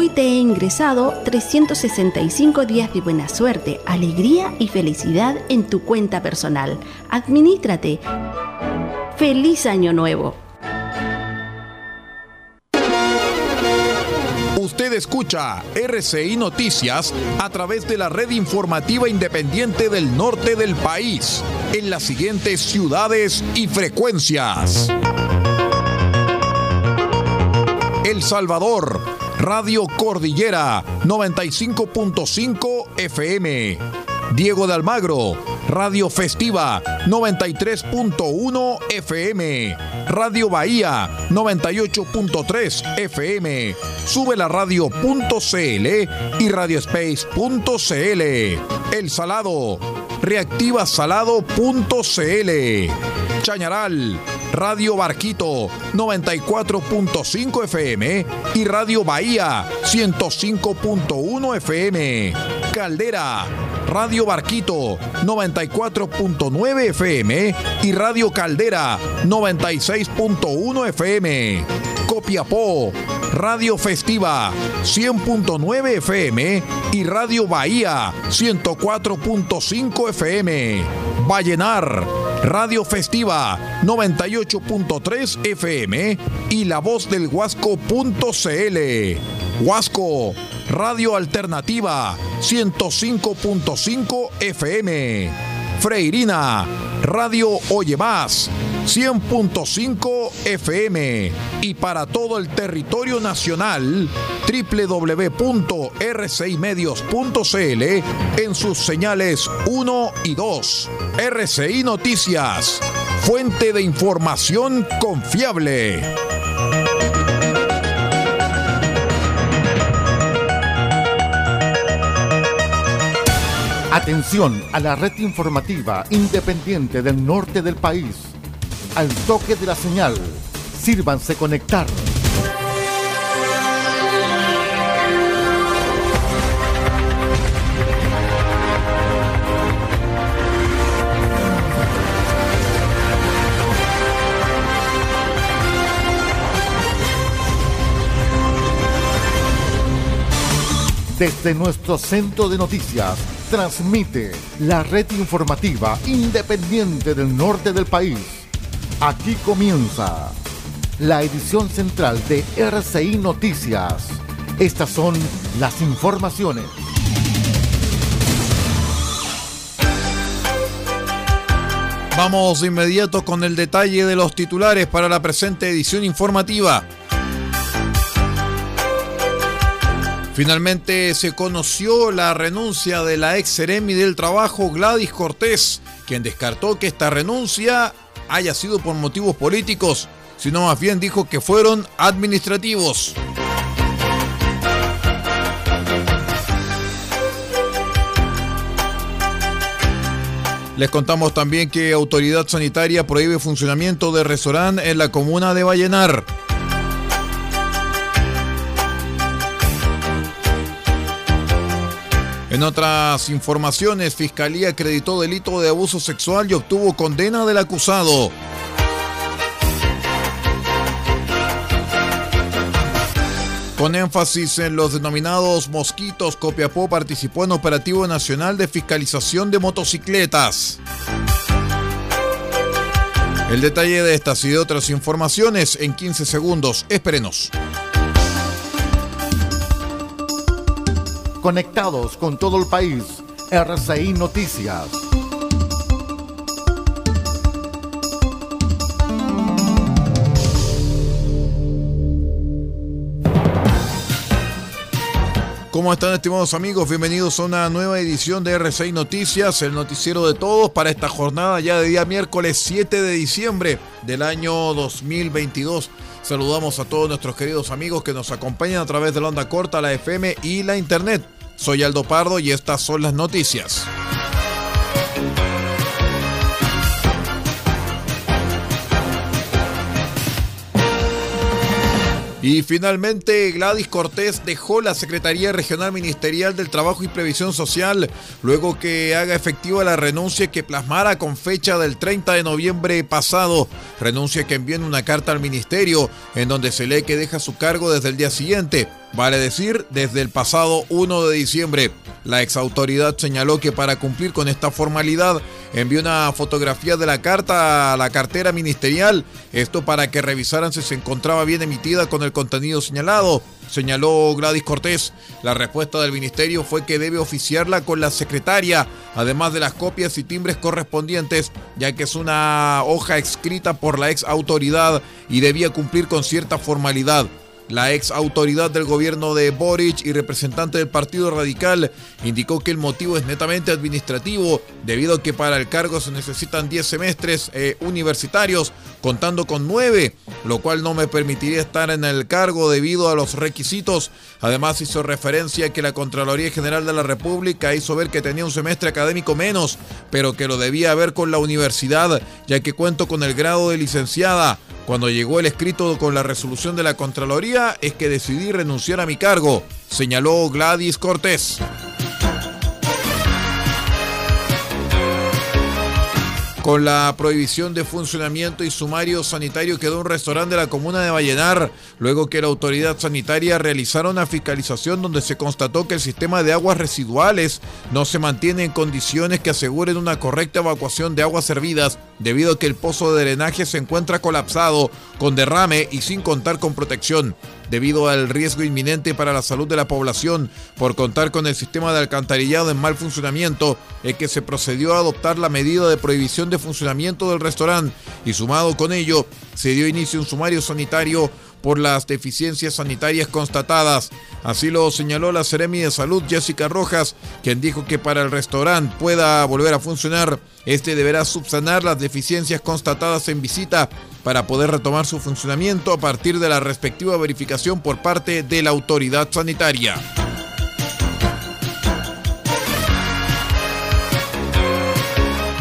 Hoy te he ingresado 365 días de buena suerte, alegría y felicidad en tu cuenta personal. Administrate. ¡Feliz Año Nuevo! Usted escucha RCI Noticias a través de la red informativa independiente del norte del país, en las siguientes ciudades y frecuencias. El Salvador, Radio Cordillera 95.5 FM. Diego de Almagro, Radio Festiva 93.1 FM. Radio Bahía 98.3 FM. Sube la radio.cl y radiospace.cl. El Salado, reactivasalado.cl. Chañaral, Radio Barquito 94.5 FM y Radio Bahía 105.1 FM. Caldera, Radio Barquito 94.9 FM y Radio Caldera 96.1 FM. Copiapó, Radio Festiva 100.9 FM y Radio Bahía 104.5 FM. Vallenar, Radio Festiva 98.3 FM y La Voz del Huasco.cl. Huasco, Radio Alternativa 105.5 FM. Freirina, Radio Oye Más 100.5 FM y para todo el territorio nacional www.rcimedios.cl en sus señales 1 y 2. RCI Noticias, fuente de información confiable. Atención a la red informativa independiente del norte del país. Al toque de la señal, sírvanse conectar. Desde nuestro centro de noticias, transmite la red informativa independiente del norte del país. Aquí comienza la edición central de RCI Noticias. Estas son las informaciones. Vamos de inmediato con el detalle de los titulares para la presente edición informativa. Finalmente se conoció la renuncia de la ex Seremi del Trabajo Gladys Cortés, quien descartó que esta renuncia haya sido por motivos políticos, sino más bien dijo que fueron administrativos. Les contamos también que autoridad sanitaria prohíbe funcionamiento de restaurante en la comuna de Vallenar. En otras informaciones, Fiscalía acreditó delito de abuso sexual y obtuvo condena del acusado. Con énfasis en los denominados mosquitos, Copiapó participó en Operativo Nacional de Fiscalización de Motocicletas. El detalle de estas y de otras informaciones en 15 segundos. Espérenos. Conectados con todo el país. RCI Noticias. ¿Cómo están estimados amigos? Bienvenidos a una nueva edición de R6 Noticias, el noticiero de todos para esta jornada ya de día miércoles 7 de diciembre del año 2022. Saludamos a todos nuestros queridos amigos que nos acompañan a través de la onda corta, la FM y la internet. Soy Aldo Pardo y estas son las noticias. Y finalmente Gladys Cortés dejó la Secretaría Regional Ministerial del Trabajo y Previsión Social luego que haga efectiva la renuncia que plasmara con fecha del 30 de noviembre pasado. Renuncia que envió en una carta al ministerio en donde se lee que deja su cargo desde el día siguiente vale decir desde el pasado 1 de diciembre. La exautoridad señaló que para cumplir con esta formalidad envió una fotografía de la carta a la cartera ministerial, esto para que revisaran si se encontraba bien emitida con el contenido señalado. Señaló Gladys Cortés. La respuesta del ministerio fue que debe oficiarla con la secretaria, además de las copias y timbres correspondientes, ya que es una hoja escrita por la ex autoridad y debía cumplir con cierta formalidad. La ex autoridad del gobierno de Boric y representante del Partido Radical indicó que el motivo es netamente administrativo, debido a que para el cargo se necesitan 10 semestres eh, universitarios, contando con 9, lo cual no me permitiría estar en el cargo debido a los requisitos. Además hizo referencia a que la Contraloría General de la República hizo ver que tenía un semestre académico menos, pero que lo debía haber con la universidad, ya que cuento con el grado de licenciada. Cuando llegó el escrito con la resolución de la Contraloría es que decidí renunciar a mi cargo, señaló Gladys Cortés. Con la prohibición de funcionamiento y sumario sanitario quedó un restaurante de la comuna de Vallenar, luego que la autoridad sanitaria realizara una fiscalización donde se constató que el sistema de aguas residuales no se mantiene en condiciones que aseguren una correcta evacuación de aguas servidas, debido a que el pozo de drenaje se encuentra colapsado, con derrame y sin contar con protección debido al riesgo inminente para la salud de la población. Por contar con el sistema de alcantarillado en mal funcionamiento, es que se procedió a adoptar la medida de prohibición de funcionamiento del restaurante y sumado con ello se dio inicio un sumario sanitario por las deficiencias sanitarias constatadas. Así lo señaló la Seremi de Salud Jessica Rojas, quien dijo que para el restaurante pueda volver a funcionar, este deberá subsanar las deficiencias constatadas en visita para poder retomar su funcionamiento a partir de la respectiva verificación por parte de la autoridad sanitaria.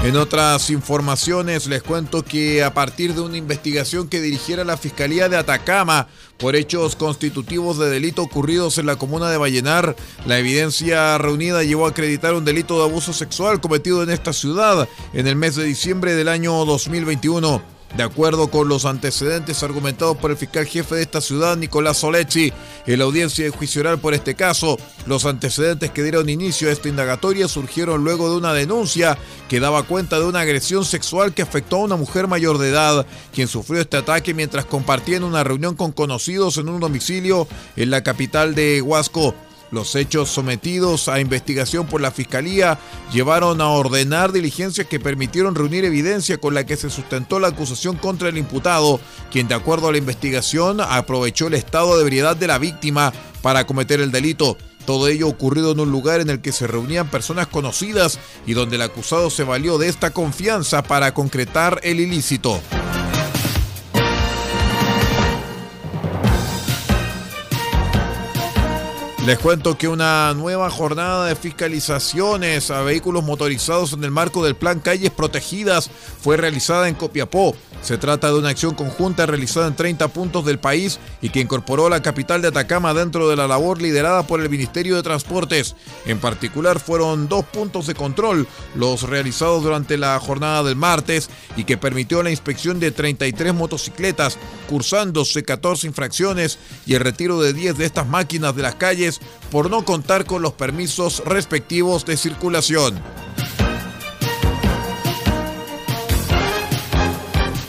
En otras informaciones les cuento que a partir de una investigación que dirigiera la Fiscalía de Atacama por hechos constitutivos de delito ocurridos en la comuna de Vallenar, la evidencia reunida llevó a acreditar un delito de abuso sexual cometido en esta ciudad en el mes de diciembre del año 2021. De acuerdo con los antecedentes argumentados por el fiscal jefe de esta ciudad, Nicolás Solechi, en la audiencia de juicio oral por este caso, los antecedentes que dieron inicio a esta indagatoria surgieron luego de una denuncia que daba cuenta de una agresión sexual que afectó a una mujer mayor de edad, quien sufrió este ataque mientras compartía en una reunión con conocidos en un domicilio en la capital de Huasco. Los hechos sometidos a investigación por la Fiscalía llevaron a ordenar diligencias que permitieron reunir evidencia con la que se sustentó la acusación contra el imputado, quien de acuerdo a la investigación aprovechó el estado de ebriedad de la víctima para cometer el delito. Todo ello ocurrido en un lugar en el que se reunían personas conocidas y donde el acusado se valió de esta confianza para concretar el ilícito. Les cuento que una nueva jornada de fiscalizaciones a vehículos motorizados en el marco del Plan Calles Protegidas fue realizada en Copiapó. Se trata de una acción conjunta realizada en 30 puntos del país y que incorporó la capital de Atacama dentro de la labor liderada por el Ministerio de Transportes. En particular fueron dos puntos de control, los realizados durante la jornada del martes y que permitió la inspección de 33 motocicletas, cursándose 14 infracciones y el retiro de 10 de estas máquinas de las calles por no contar con los permisos respectivos de circulación.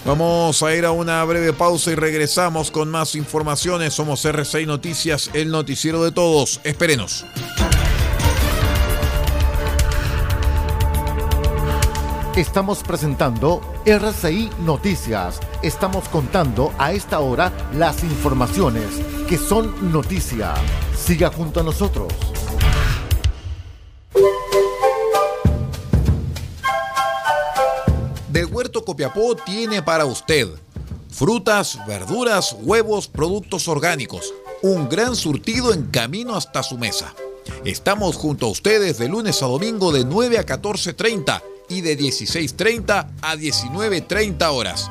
Vamos a ir a una breve pausa y regresamos con más informaciones. Somos R6 Noticias, el noticiero de todos. Espérenos. Estamos presentando RCI Noticias. Estamos contando a esta hora las informaciones que son noticia. Siga junto a nosotros. Del Huerto Copiapó tiene para usted frutas, verduras, huevos, productos orgánicos. Un gran surtido en camino hasta su mesa. Estamos junto a ustedes de lunes a domingo de 9 a 14.30 y de 16.30 a 19.30 horas.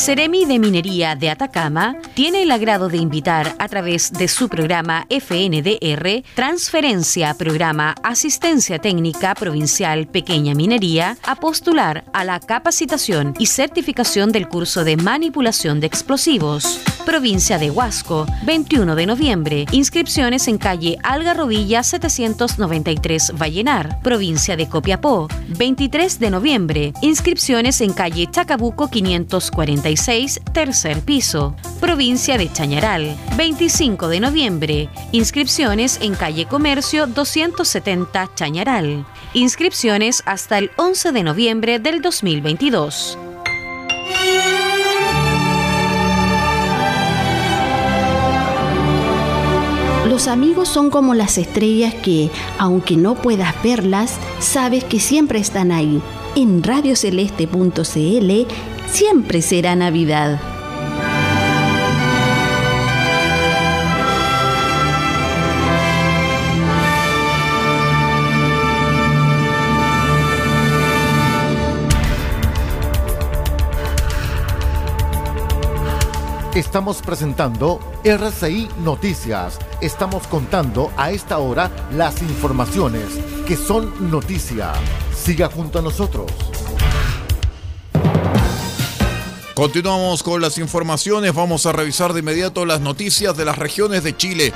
Seremi de Minería de Atacama tiene el agrado de invitar a través de su programa FNDR Transferencia Programa Asistencia Técnica Provincial Pequeña Minería a postular a la capacitación y certificación del curso de manipulación de explosivos. Provincia de Huasco, 21 de noviembre. Inscripciones en calle Algarrobilla 793 Vallenar. Provincia de Copiapó, 23 de noviembre. Inscripciones en calle Chacabuco 546, tercer piso. Provincia de Chañaral, 25 de noviembre. Inscripciones en calle Comercio 270 Chañaral. Inscripciones hasta el 11 de noviembre del 2022. Los amigos son como las estrellas que, aunque no puedas verlas, sabes que siempre están ahí. En radioceleste.cl siempre será Navidad. Estamos presentando RCI Noticias. Estamos contando a esta hora las informaciones que son noticia. Siga junto a nosotros. Continuamos con las informaciones. Vamos a revisar de inmediato las noticias de las regiones de Chile.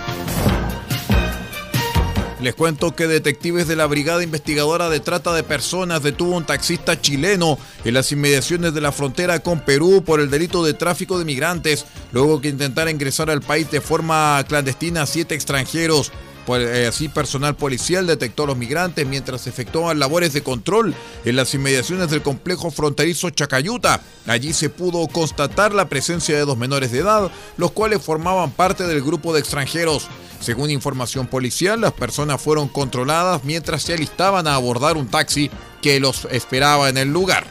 Les cuento que detectives de la Brigada Investigadora de Trata de Personas detuvo a un taxista chileno en las inmediaciones de la frontera con Perú por el delito de tráfico de migrantes, luego que intentara ingresar al país de forma clandestina a siete extranjeros. Eh, así, personal policial detectó a los migrantes mientras efectuaban labores de control en las inmediaciones del complejo fronterizo Chacayuta. Allí se pudo constatar la presencia de dos menores de edad, los cuales formaban parte del grupo de extranjeros. Según información policial, las personas fueron controladas mientras se alistaban a abordar un taxi que los esperaba en el lugar.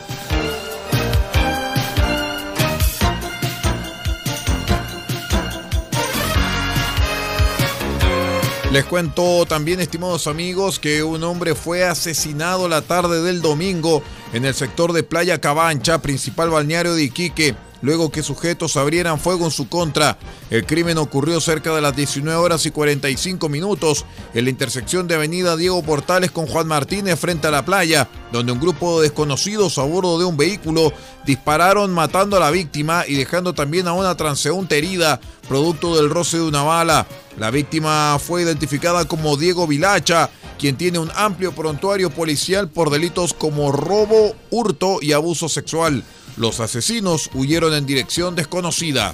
Les cuento también, estimados amigos, que un hombre fue asesinado la tarde del domingo en el sector de Playa Cabancha, principal balneario de Iquique luego que sujetos abrieran fuego en su contra. El crimen ocurrió cerca de las 19 horas y 45 minutos en la intersección de Avenida Diego Portales con Juan Martínez frente a la playa, donde un grupo de desconocidos a bordo de un vehículo dispararon matando a la víctima y dejando también a una transeúnte herida, producto del roce de una bala. La víctima fue identificada como Diego Vilacha, quien tiene un amplio prontuario policial por delitos como robo, hurto y abuso sexual. Los asesinos huyeron en dirección desconocida.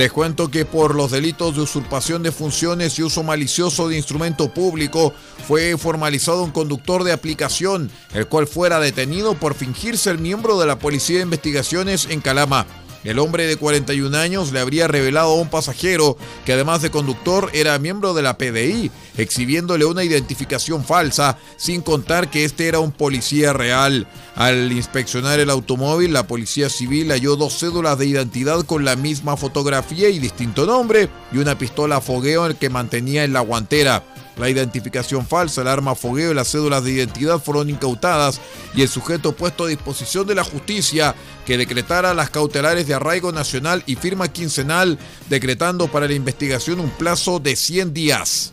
Les cuento que por los delitos de usurpación de funciones y uso malicioso de instrumento público fue formalizado un conductor de aplicación, el cual fuera detenido por fingirse el miembro de la Policía de Investigaciones en Calama. El hombre de 41 años le habría revelado a un pasajero que además de conductor era miembro de la PDI, exhibiéndole una identificación falsa, sin contar que este era un policía real. Al inspeccionar el automóvil, la policía civil halló dos cédulas de identidad con la misma fotografía y distinto nombre y una pistola fogueo el que mantenía en la guantera. La identificación falsa, el arma fogueo y las cédulas de identidad fueron incautadas y el sujeto puesto a disposición de la justicia que decretara las cautelares de arraigo nacional y firma quincenal, decretando para la investigación un plazo de 100 días.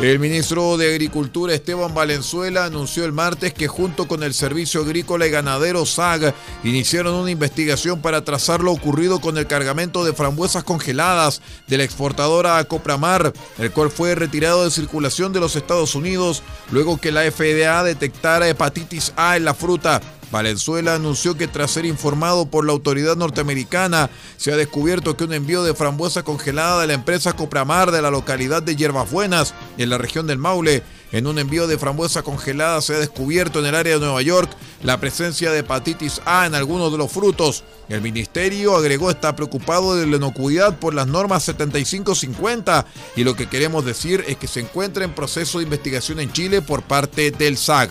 El ministro de Agricultura Esteban Valenzuela anunció el martes que junto con el Servicio Agrícola y Ganadero SAG iniciaron una investigación para trazar lo ocurrido con el cargamento de frambuesas congeladas de la exportadora Copramar, el cual fue retirado de circulación de los Estados Unidos luego que la FDA detectara hepatitis A en la fruta. Valenzuela anunció que tras ser informado por la autoridad norteamericana, se ha descubierto que un envío de frambuesa congelada de la empresa Copramar de la localidad de Hierbas Buenas, en la región del Maule, en un envío de frambuesa congelada se ha descubierto en el área de Nueva York la presencia de hepatitis A en algunos de los frutos. El ministerio agregó está preocupado de la inocuidad por las normas 7550 y lo que queremos decir es que se encuentra en proceso de investigación en Chile por parte del SAG.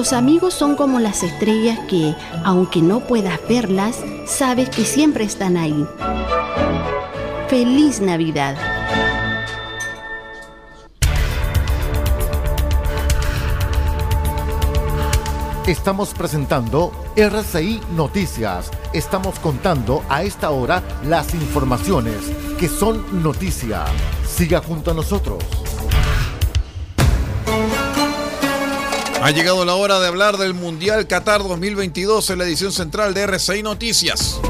Los amigos son como las estrellas que, aunque no puedas verlas, sabes que siempre están ahí. Feliz Navidad. Estamos presentando RCI Noticias. Estamos contando a esta hora las informaciones que son noticia. Siga junto a nosotros. Ha llegado la hora de hablar del Mundial Qatar 2022 en la edición central de RCI Noticias.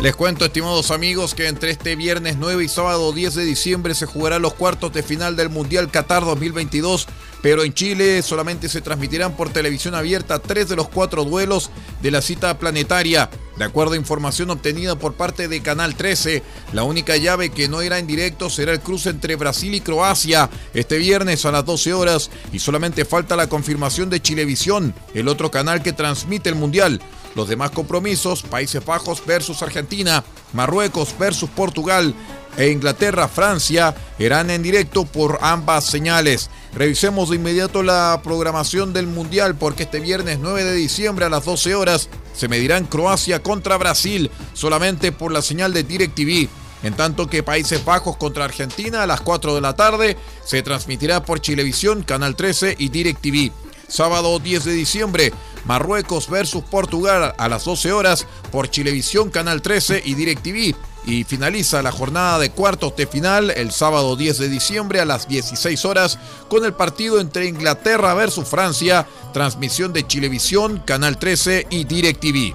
Les cuento, estimados amigos, que entre este viernes 9 y sábado 10 de diciembre se jugarán los cuartos de final del Mundial Qatar 2022 pero en Chile solamente se transmitirán por televisión abierta tres de los cuatro duelos de la cita planetaria. De acuerdo a información obtenida por parte de Canal 13, la única llave que no irá en directo será el cruce entre Brasil y Croacia este viernes a las 12 horas y solamente falta la confirmación de Chilevisión, el otro canal que transmite el Mundial. Los demás compromisos, Países Bajos versus Argentina, Marruecos versus Portugal e Inglaterra-Francia, irán en directo por ambas señales. Revisemos de inmediato la programación del Mundial porque este viernes 9 de diciembre a las 12 horas se medirán Croacia contra Brasil solamente por la señal de DirecTV. En tanto que Países Bajos contra Argentina a las 4 de la tarde se transmitirá por Chilevisión, Canal 13 y DirecTV. Sábado 10 de diciembre, Marruecos versus Portugal a las 12 horas por Chilevisión, Canal 13 y DirecTV y finaliza la jornada de cuartos de final el sábado 10 de diciembre a las 16 horas con el partido entre Inglaterra versus Francia, transmisión de Chilevisión, Canal 13 y DirecTV.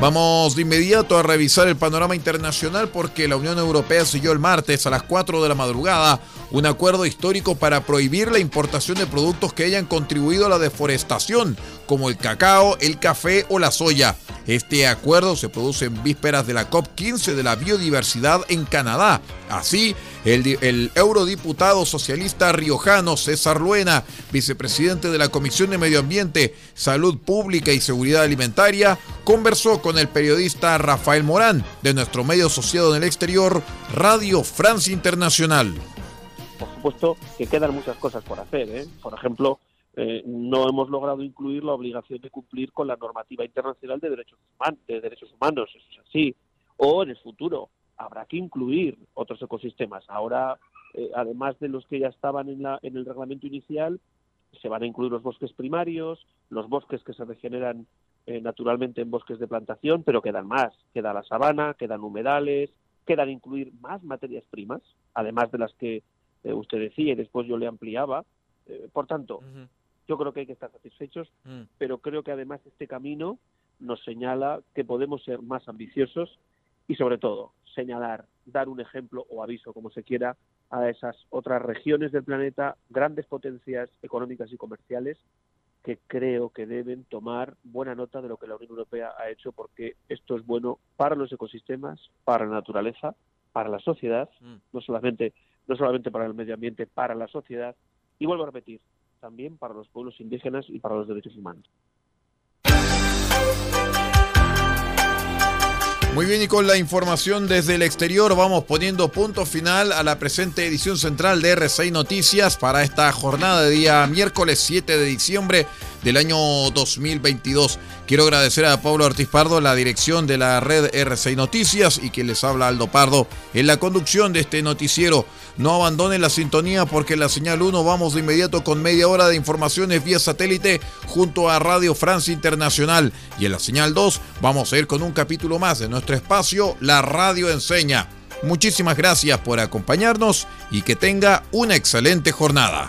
Vamos de inmediato a revisar el panorama internacional porque la Unión Europea siguió el martes a las 4 de la madrugada un acuerdo histórico para prohibir la importación de productos que hayan contribuido a la deforestación, como el cacao, el café o la soya. Este acuerdo se produce en vísperas de la COP15 de la biodiversidad en Canadá. Así, el, eurodiputado socialista riojano César Luena, vicepresidente de la Comisión de Medio Ambiente, Salud Pública y Seguridad Alimentaria, conversó con el periodista Rafael Morán de nuestro medio asociado en el exterior, Radio Francia Internacional por supuesto que quedan muchas cosas por hacer. ¿eh? Por ejemplo, eh, no hemos logrado incluir la obligación de cumplir con la normativa internacional de derechos, humanos, de derechos humanos, eso es así. O en el futuro, habrá que incluir otros ecosistemas. Ahora, eh, además de los que ya estaban en, la, en el reglamento inicial, se van a incluir los bosques primarios, los bosques que se regeneran eh, naturalmente en bosques de plantación, pero quedan más. Queda la sabana, quedan humedales, quedan incluir más materias primas, además de las que eh, usted decía y después yo le ampliaba. por tanto, yo creo que hay que estar satisfechos, mm. pero creo que además este camino nos señala que podemos ser más ambiciosos y sobre todo señalar, dar un ejemplo o aviso, como se quiera, a esas otras regiones del planeta, grandes potencias económicas y comerciales, que creo que deben tomar buena nota de lo que la Unión Europea ha hecho, porque esto es bueno para los ecosistemas, para la naturaleza, para la sociedad, mm. no solamente, no solamente para el medio ambiente, para la sociedad, y vuelvo a repetir, también para los pueblos indígenas y para los derechos humanos. Muy bien, y con la información desde el exterior vamos poniendo punto final a la presente edición central de R6 Noticias para esta jornada de día miércoles 7 de diciembre del año 2022. Quiero agradecer a Pablo Ortiz Pardo la dirección de la red R6 Noticias y que les habla Aldo Pardo en la conducción de este noticiero. No abandonen la sintonía porque en la señal 1 vamos de inmediato con media hora de informaciones vía satélite junto a Radio Francia Internacional. Y en la señal 2 vamos a ir con un capítulo más de nuestro espacio La Radio Enseña. Muchísimas gracias por acompañarnos y que tenga una excelente jornada.